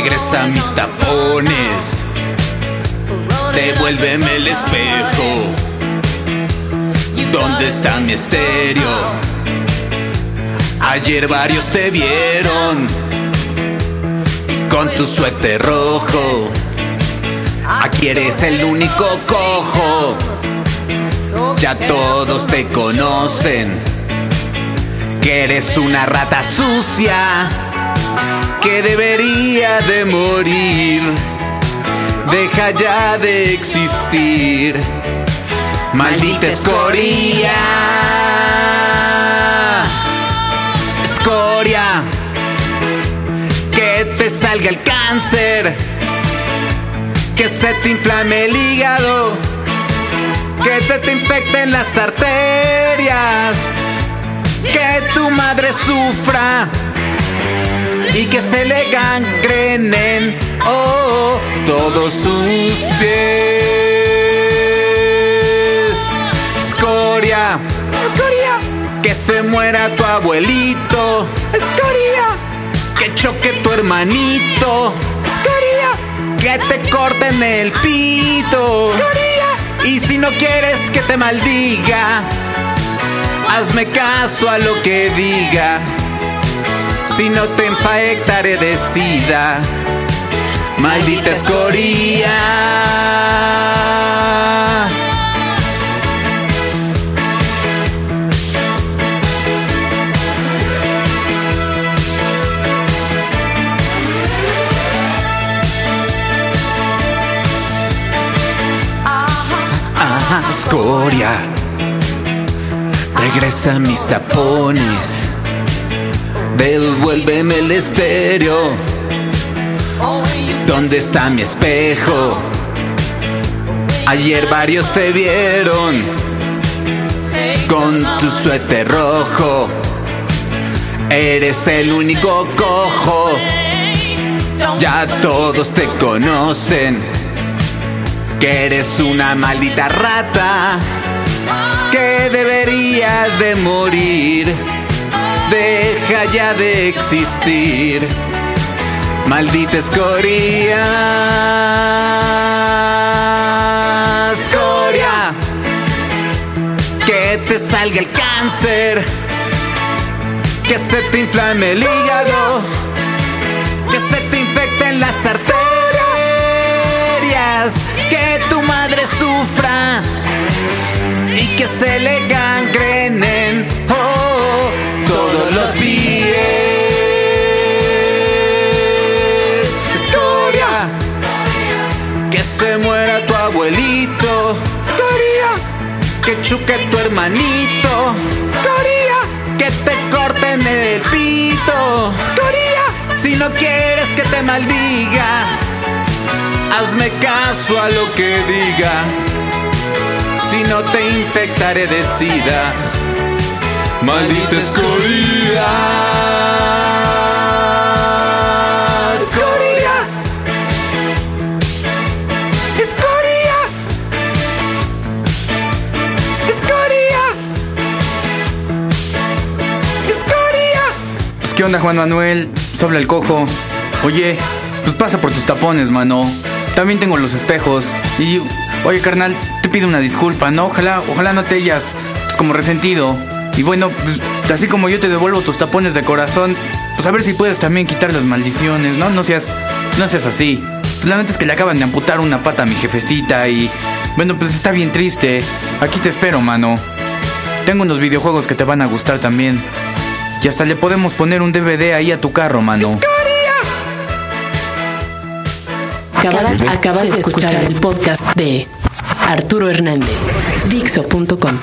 regresa mis tapones, devuélveme el espejo. ¿Dónde está mi estéreo? Ayer varios te vieron con tu suéter rojo. Aquí eres el único cojo. Ya todos te conocen que eres una rata sucia que debería de morir. Deja ya de existir, maldita escoria. Escoria, que te salga el cáncer, que se te inflame el hígado, que te, te infecten las arterias. Que tu madre sufra y que se le gangrenen oh, todos sus pies. Escoria, escoria, que se muera tu abuelito. Escoria, que choque tu hermanito. Escoria, que te corten el pito. Escoria, y si no quieres que te maldiga hazme caso a lo que diga. Si no te infectaré de sida, maldita escoria. Ajá, escoria. Regresa mis tapones. Devuélveme el estéreo. ¿Dónde está mi espejo? Ayer varios te vieron con tu suéter rojo. Eres el único cojo. Ya todos te conocen. Que eres una maldita rata que debería de morir. Deja ya de existir. Maldita escoria. Escoria. Que te salga el cáncer. Que se te inflame el hígado. Que se te infecten las arterias. Que tu madre sufra y que se le gangrenen oh, los pies. Escoria, que se muera tu abuelito. Escoria, que chuque tu hermanito. Escoria, que te corten el pito. Escoria, si no quieres que te maldiga, hazme caso a lo que diga si no te infectaré de sida. Maldita escoria. Escoria. Escoria. Escoria. Escoria. Pues qué onda Juan Manuel, sobra el cojo. Oye, pues pasa por tus tapones, mano. También tengo los espejos. Y oye, carnal, te pido una disculpa, ¿no? Ojalá, ojalá no te hayas pues como resentido. Y bueno, pues, así como yo te devuelvo tus tapones de corazón, pues a ver si puedes también quitar las maldiciones, ¿no? No seas, no seas así. Pues la neta es que le acaban de amputar una pata a mi jefecita y bueno, pues está bien triste. Aquí te espero, mano. Tengo unos videojuegos que te van a gustar también. Y hasta le podemos poner un DVD ahí a tu carro, mano. Acabas, acabas de escuchar el podcast de Arturo Hernández, Dixo.com.